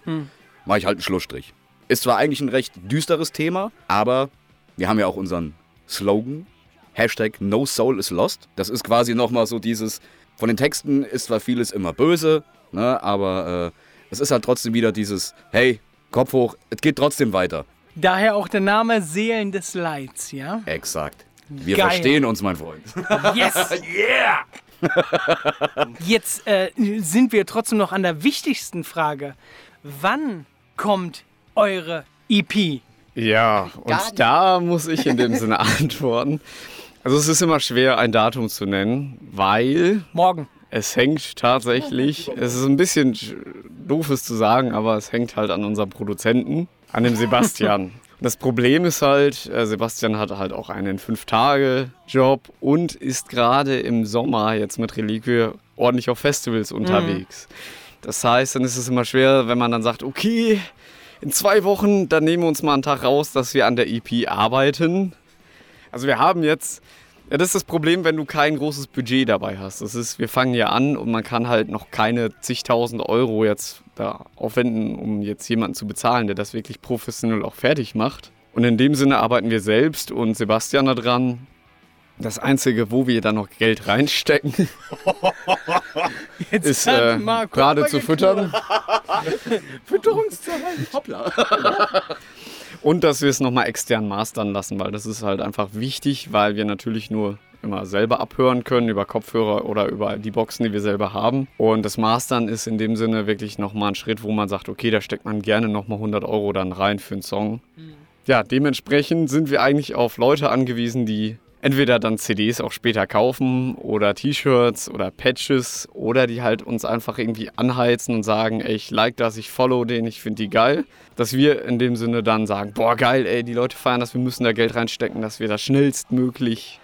mache ich halt einen Schlussstrich. Ist zwar eigentlich ein recht düsteres Thema, aber wir haben ja auch unseren Slogan, Hashtag No Soul is Lost. Das ist quasi nochmal so dieses, von den Texten ist zwar vieles immer böse, ne, aber äh, es ist halt trotzdem wieder dieses, hey, Kopf hoch, es geht trotzdem weiter. Daher auch der Name Seelen des Leids, ja? Exakt. Wir Geil. verstehen uns, mein Freund. Yes! yeah! Jetzt äh, sind wir trotzdem noch an der wichtigsten Frage. Wann kommt eure EP? Ja, und da muss ich in dem Sinne antworten. Also es ist immer schwer, ein Datum zu nennen, weil Morgen. es hängt tatsächlich, es ist ein bisschen sch- doof es zu sagen, aber es hängt halt an unserem Produzenten, an dem Sebastian. Das Problem ist halt, äh, Sebastian hat halt auch einen Fünf-Tage-Job und ist gerade im Sommer jetzt mit Reliquie ordentlich auf Festivals unterwegs. Das heißt, dann ist es immer schwer, wenn man dann sagt, okay, in zwei Wochen, dann nehmen wir uns mal einen Tag raus, dass wir an der EP arbeiten. Also wir haben jetzt, ja, das ist das Problem, wenn du kein großes Budget dabei hast. Das ist, wir fangen ja an und man kann halt noch keine zigtausend Euro jetzt da aufwenden, um jetzt jemanden zu bezahlen, der das wirklich professionell auch fertig macht. Und in dem Sinne arbeiten wir selbst und Sebastian da dran. Das Einzige, wo wir dann noch Geld reinstecken, Jetzt ist äh, Marco gerade zu füttern. Fütterungszeit. Und dass wir es nochmal extern mastern lassen, weil das ist halt einfach wichtig, weil wir natürlich nur immer selber abhören können über Kopfhörer oder über die Boxen, die wir selber haben. Und das Mastern ist in dem Sinne wirklich nochmal ein Schritt, wo man sagt, okay, da steckt man gerne nochmal 100 Euro dann rein für einen Song. Ja, dementsprechend sind wir eigentlich auf Leute angewiesen, die entweder dann CDs auch später kaufen oder T-Shirts oder Patches oder die halt uns einfach irgendwie anheizen und sagen, ey, ich like das, ich follow den, ich finde die geil. Dass wir in dem Sinne dann sagen, boah geil, ey, die Leute feiern das, wir müssen da Geld reinstecken, dass wir das schnellstmöglich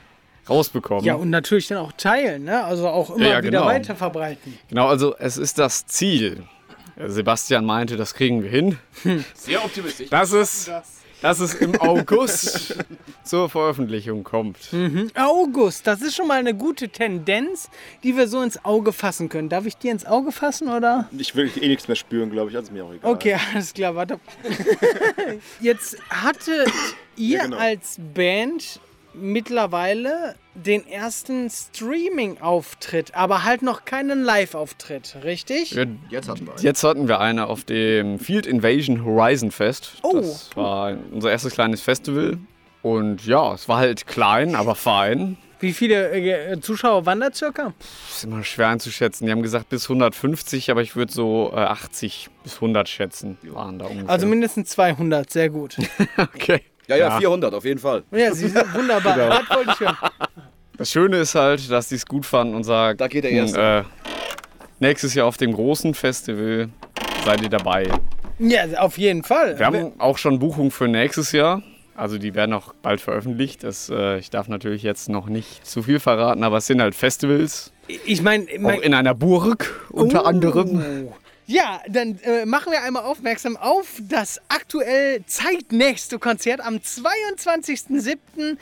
rausbekommen. Ja, und natürlich dann auch teilen, ne? Also auch immer Ja, ja, wieder genau. weiter verbreiten. genau, also es ist das Ziel. Sebastian meinte, das kriegen wir hin. Sehr optimistisch. Das ist, dass es im August zur Veröffentlichung kommt. August, das ist schon mal eine gute Tendenz, die wir so ins Auge fassen können. Darf ich dir ins Auge fassen, oder? Ich will eh nichts mehr spüren, glaube ich. Also ist mir auch egal. Okay, alles klar, warte. Jetzt hattet ihr genau. als Band mittlerweile den ersten Streaming-Auftritt, aber halt noch keinen Live-Auftritt, richtig? Wir, Jetzt hatten wir einen. jetzt hatten wir eine auf dem Field Invasion Horizon Fest. Oh. Das war unser erstes kleines Festival. Und ja, es war halt klein, aber fein. Wie viele äh, Zuschauer waren da circa? ist immer schwer einzuschätzen. Die haben gesagt bis 150, aber ich würde so äh, 80 bis 100 schätzen. Waren da ungefähr. Also mindestens 200, sehr gut. okay. Ja, ja, Ja. 400 auf jeden Fall. Ja, sie sind wunderbar. Das wollte ich hören. Das Schöne ist halt, dass die es gut fanden und sagen, Da geht der Erste. Äh, nächstes Jahr auf dem großen Festival seid ihr dabei. Ja, auf jeden Fall. Wir haben auch schon Buchungen für nächstes Jahr. Also die werden auch bald veröffentlicht. Das, äh, ich darf natürlich jetzt noch nicht zu viel verraten, aber es sind halt Festivals. ich meine, Auch in einer Burg unter anderem. Ja, dann äh, machen wir einmal aufmerksam auf das aktuell zeitnächste Konzert am 22.07.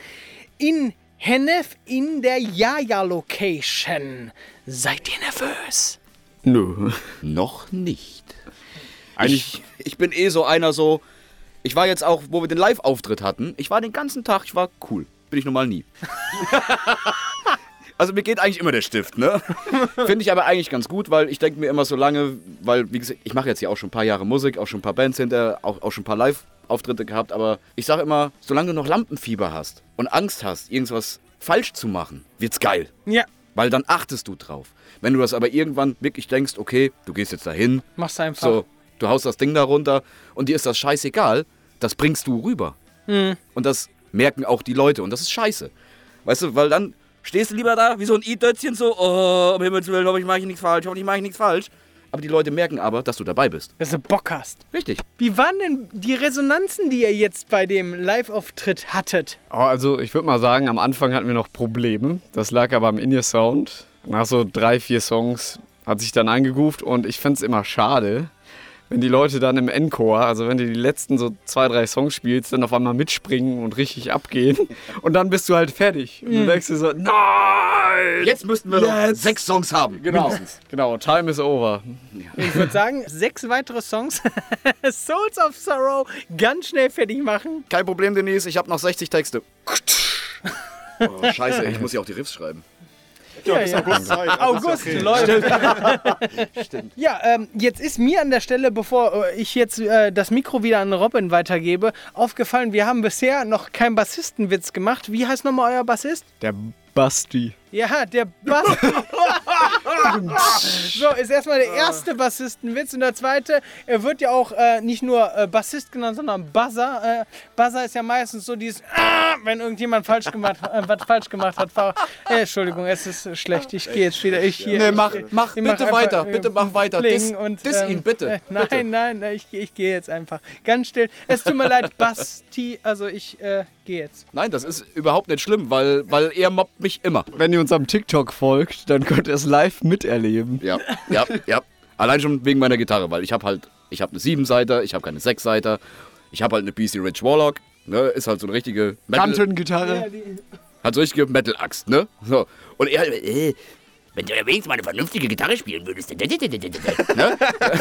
in Hennef in der Jaja Location. Seid ihr nervös? Nö. Noch nicht. Eigentlich Ich, ich bin eh so einer so. Ich war jetzt auch, wo wir den Live-Auftritt hatten, ich war den ganzen Tag, ich war cool. Bin ich normal nie. also mir geht eigentlich immer der Stift, ne? Finde ich aber eigentlich ganz gut, weil ich denke mir immer so lange, weil, wie gesagt, ich mache jetzt ja auch schon ein paar Jahre Musik, auch schon ein paar Bands hinter, auch, auch schon ein paar Live-Auftritte gehabt, aber ich sage immer, solange du noch Lampenfieber hast und Angst hast, irgendwas falsch zu machen, wird's geil. Ja, Weil dann achtest du drauf. Wenn du das aber irgendwann wirklich denkst, okay, du gehst jetzt dahin, mach's einfach. so, du haust das Ding da runter und dir ist das scheißegal, das bringst du rüber. Und das merken auch die Leute und das ist scheiße. Weißt du, weil dann stehst du lieber da wie so ein I-Dötzchen so, oh, um Himmels Willen, hoffentlich mache ich nichts falsch, hoffentlich mache ich nichts falsch. Aber die Leute merken aber, dass du dabei bist. Dass du Bock hast. Richtig. Wie waren denn die Resonanzen, die ihr jetzt bei dem Live-Auftritt hattet? Oh, also ich würde mal sagen, am Anfang hatten wir noch Probleme. Das lag aber am In-Ear-Sound. Nach so drei, vier Songs hat sich dann eingegroovt und ich find's immer schade, wenn die Leute dann im Encore, also wenn du die letzten so zwei, drei Songs spielst, dann auf einmal mitspringen und richtig abgehen und dann bist du halt fertig. Und du denkst dir so, nein! Jetzt müssten wir noch sechs Songs haben. Genau, genau, time is over. Ich würde sagen, sechs weitere Songs, Souls of Sorrow, ganz schnell fertig machen. Kein Problem, Denise, ich habe noch 60 Texte. Oh, scheiße, ich muss ja auch die Riffs schreiben. Ja, bis ja. August Zeit. Also August, okay. läuft. Ja, ähm, jetzt ist mir an der Stelle, bevor äh, ich jetzt äh, das Mikro wieder an Robin weitergebe, aufgefallen, wir haben bisher noch keinen Bassistenwitz gemacht. Wie heißt nochmal euer Bassist? Der Basti. Ja, der Bass. so, ist erstmal der erste Bassistenwitz. Und der zweite, er wird ja auch äh, nicht nur äh, Bassist genannt, sondern Buzzer. Äh, Buzzer ist ja meistens so dieses, ah, wenn irgendjemand falsch gemacht, äh, was falsch gemacht hat. Äh, Entschuldigung, es ist schlecht. Ich gehe jetzt wieder. Ich hier. Nee, mach- ich, mach ich bitte einfach, weiter, äh, bitte mach weiter. Diss- und, diss ihn, bitte, Äh, nein, bitte. nein, nein, ich, ich gehe jetzt einfach. Ganz still. Es tut mir leid, Basti. Also ich äh, gehe jetzt. Nein, das ist überhaupt nicht schlimm, weil, weil er mobbt mich immer. Wenn ihr uns am TikTok folgt, dann könnt ihr es live miterleben. Ja, ja, ja. Allein schon wegen meiner Gitarre, weil ich habe halt, ich habe eine Siebenseiter, ich habe keine Sechsseiter, ich habe halt eine BC Rich Warlock, ne, ist halt so eine richtige Metal, Kantengitarre. halt so richtige Metal-Axt, ne? So. Und er, äh, wenn du wenigstens mal eine vernünftige Gitarre spielen würdest. Ne?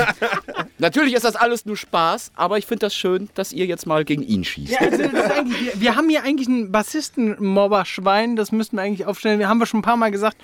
Natürlich ist das alles nur Spaß, aber ich finde das schön, dass ihr jetzt mal gegen ihn schießt. Ja, also wir, wir haben hier eigentlich ein Bassisten-Mobber-Schwein, das müssten wir eigentlich aufstellen. Wir haben wir schon ein paar Mal gesagt.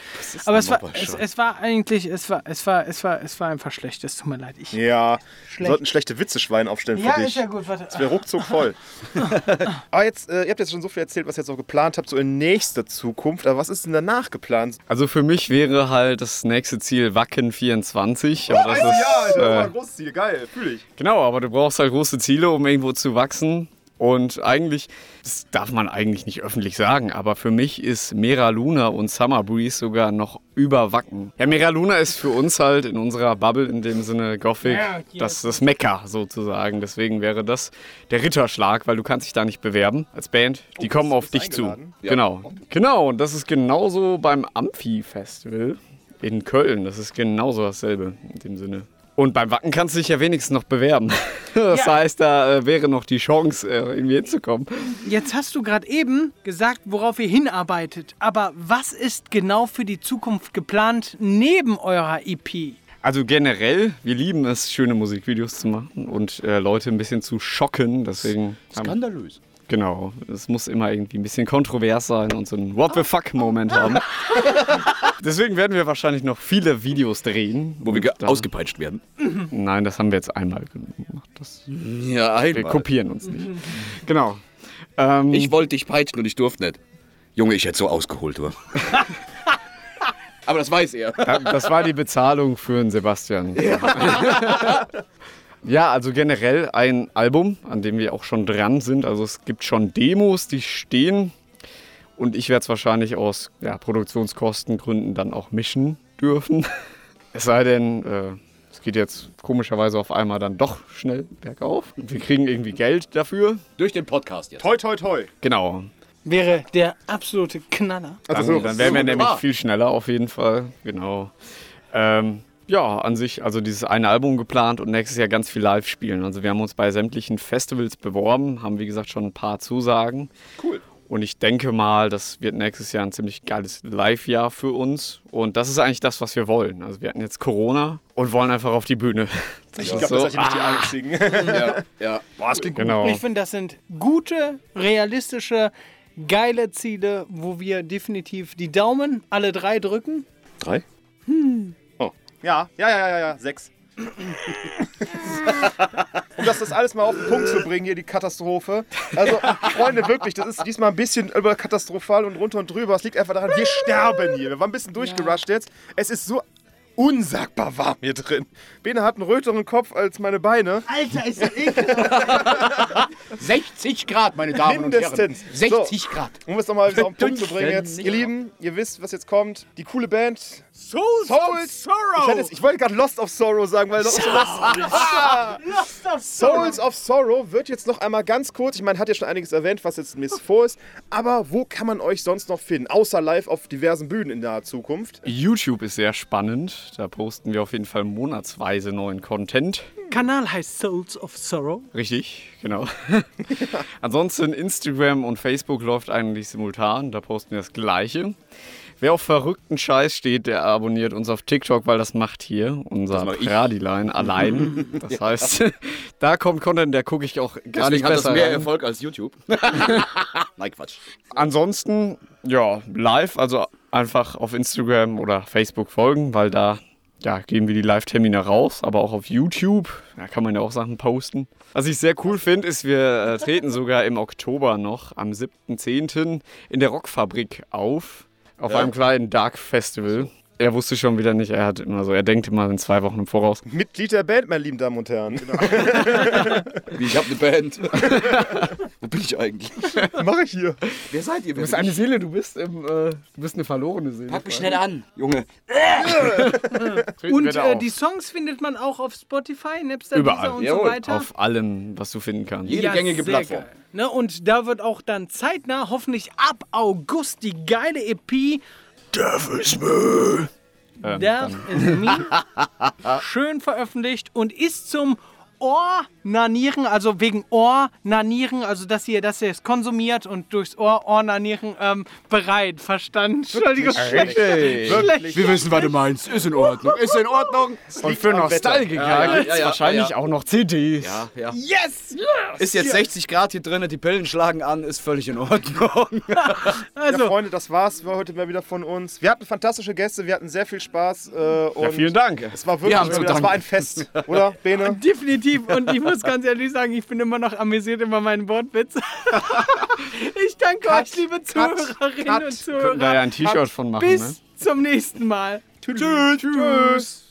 Aber es war, es, es war eigentlich, es war, es war, es war, es war einfach schlecht. Es tut mir leid. Ich, Ja, wir Schlecht. sollten schlechte Witze-Schwein aufstellen für ja, dich. ist ja gut. Warte. Das wäre ruckzuck voll. aber jetzt, äh, ihr habt jetzt schon so viel erzählt, was ihr jetzt auch geplant habt, so in nächster Zukunft. Aber was ist denn danach geplant? Also für mich wäre halt das nächste Ziel Wacken 24. Aber das ja, ist, das ist äh, ein großes Ziel. Geil, fühle ich. Genau, aber du brauchst halt große Ziele, um irgendwo zu wachsen. Und eigentlich, das darf man eigentlich nicht öffentlich sagen, aber für mich ist Mera Luna und Summer Breeze sogar noch über Wacken. Ja, Mera Luna ist für uns halt in unserer Bubble, in dem Sinne Gothic, das, das Mekka sozusagen. Deswegen wäre das der Ritterschlag, weil du kannst dich da nicht bewerben als Band. Die kommen auf dich zu. eingeladen? Ja. Genau. Genau, und das ist genauso beim Amphi-Festival in Köln. Das ist genauso dasselbe in dem Sinne. Und beim Wacken kannst du dich ja wenigstens noch bewerben. Das Ja. heißt, da äh, wäre noch die Chance, äh, irgendwie hinzukommen. Jetzt hast du gerade eben gesagt, worauf ihr hinarbeitet. Aber was ist genau für die Zukunft geplant neben eurer EP? Also generell, wir lieben es, schöne Musikvideos zu machen und äh, Leute ein bisschen zu schocken. Deswegen. haben- Skandalös. Genau, es muss immer irgendwie ein bisschen kontrovers sein und so einen What the fuck-Moment haben. Deswegen werden wir wahrscheinlich noch viele Videos drehen. Wo wir ausgepeitscht werden. Nein, das haben wir jetzt einmal gemacht. Das, Ja, wir einmal. kopieren uns nicht. Genau. Ähm, Ich wollte dich peitschen und ich durfte nicht. Junge, ich hätte so ausgeholt, du. Aber das weiß er. Das war die Bezahlung für den Sebastian. Ja. also generell ein Album, an dem wir auch schon dran sind. Also es gibt schon Demos, die stehen. Und ich werde es wahrscheinlich aus ja, Produktionskostengründen dann auch mischen dürfen. Es sei denn, äh, es geht jetzt komischerweise auf einmal dann doch schnell bergauf. Wir kriegen irgendwie Geld dafür. Durch den Podcast jetzt. Toi, toi, toi. Genau. Wäre der absolute Knaller. Dann, Also so, dann wären wir so nämlich klar. viel schneller auf jeden Fall. Genau. Ähm, ja, an sich, also dieses eine Album geplant und nächstes Jahr ganz viel live spielen. Also wir haben uns bei sämtlichen Festivals beworben, haben wie gesagt schon ein paar Zusagen. Cool. Und ich denke mal, das wird nächstes Jahr ein ziemlich geiles Live-Jahr für uns. Und das ist eigentlich das, was wir wollen. Also wir hatten jetzt Corona und wollen einfach auf die Bühne. Ich glaube, so. das seid ihr nicht die Einzigen. Ja, ja. Boah, das klingt gut. Genau. Ich finde, das sind gute, realistische, geile Ziele, wo wir definitiv die Daumen alle drei drücken. Drei? Ja, ja, ja, ja, ja, sechs. um das, das alles mal auf den Punkt zu bringen, hier die Katastrophe. Also, Freunde, wirklich, das ist diesmal ein bisschen überkatastrophal und runter und drüber. Es liegt einfach daran, wir sterben hier. Wir waren ein bisschen durchgerusht jetzt. Es ist so unsagbar warm hier drin. Bene hat einen röteren Kopf als meine Beine. Alter, ist das ekelhaft. 60 Grad, meine Damen und Herren. Mindestens. 60 Grad. Um es nochmal auf den Punkt zu bringen jetzt. Ihr Lieben, ihr wisst, was jetzt kommt. Die coole Band Souls, Souls. Ich, hätte jetzt, ich wollte gerade Lost of Sorrow sagen, weil das Ah! Souls of Sorrow wird jetzt noch einmal ganz kurz, ich meine, hat ja schon einiges erwähnt, was jetzt Miss vor ist, aber wo kann man euch sonst noch finden, außer live auf diversen Bühnen in naher Zukunft? YouTube ist sehr spannend. Da posten wir auf jeden Fall monatsweise neuen Content. Kanal heißt Souls of Sorrow. Richtig, genau. Ansonsten Instagram und Facebook läuft eigentlich simultan. Da posten wir das Gleiche. Wer auf verrückten Scheiß steht, der abonniert uns auf TikTok, weil das macht hier unser mach. Pradilein allein. Das heißt, da kommt Content, der gucke ich auch gar nicht Deswegen hat das besser mehr rein. Erfolg als YouTube. Nein, Quatsch. Ansonsten, ja, live, also einfach auf Instagram oder Facebook folgen, weil da ja, geben wir die Live-Termine raus, aber auch auf YouTube. Da kann man ja auch Sachen posten. Was ich sehr cool finde, ist, wir äh, treten sogar im Oktober noch am 7.10. in der Rockfabrik auf. Auf einem kleinen Dark Festival. Er wusste schon wieder nicht, er hat immer so, er denkt immer in zwei Wochen im Voraus. Mitglied der Band, meine lieben Damen und Herren. Wie, ich hab eine Band. Wo bin ich eigentlich? Mach ich hier. Wer seid ihr? Du bist eine Seele, du bist, im, äh, du bist eine verlorene Seele. Pack mich schnell an, Junge. Und äh, die Songs findet man auch auf Spotify, Napster, Deezer Überall. und Jawohl. so weiter. Auf allem, was du finden kannst. Jede gängige sehr Plattform. geil. Ne, und da wird auch dann zeitnah, hoffentlich ab August, die geile EP Death is me. Ähm, Death is Me schön veröffentlicht und ist zum Ohrnanieren, also wegen Ohrnanieren, also dass ihr, dass ihr es konsumiert und durchs Ohr Ohrnanieren ähm, bereit, verstanden. Entschuldigung, schlecht. Wir wissen, was du meinst. Ist in Ordnung. Ist in Ordnung. Und für Nostalgiker Ja, ja, ja, ja, wahrscheinlich ja. auch noch CDs. Ja, ja. Yes! Ist jetzt 60 Grad hier drin, die Pillen schlagen an, ist völlig in Ordnung. Ja, Also, Freunde, das war's für heute mal wieder von uns. Wir hatten fantastische Gäste, wir hatten sehr viel Spaß. Äh, und Ja, vielen Dank. Es war wirklich das war ein Fest, oder, Bene? definitiv. Und ich muss ganz ehrlich sagen, ich bin immer noch amüsiert über meinen Wortwitz. ich danke euch, liebe Zuhörerinnen cut. und Könnten da ja Zuhörer. ein T-Shirt von machen, ne? Bis zum nächsten Mal. Tschüss. Tschüss.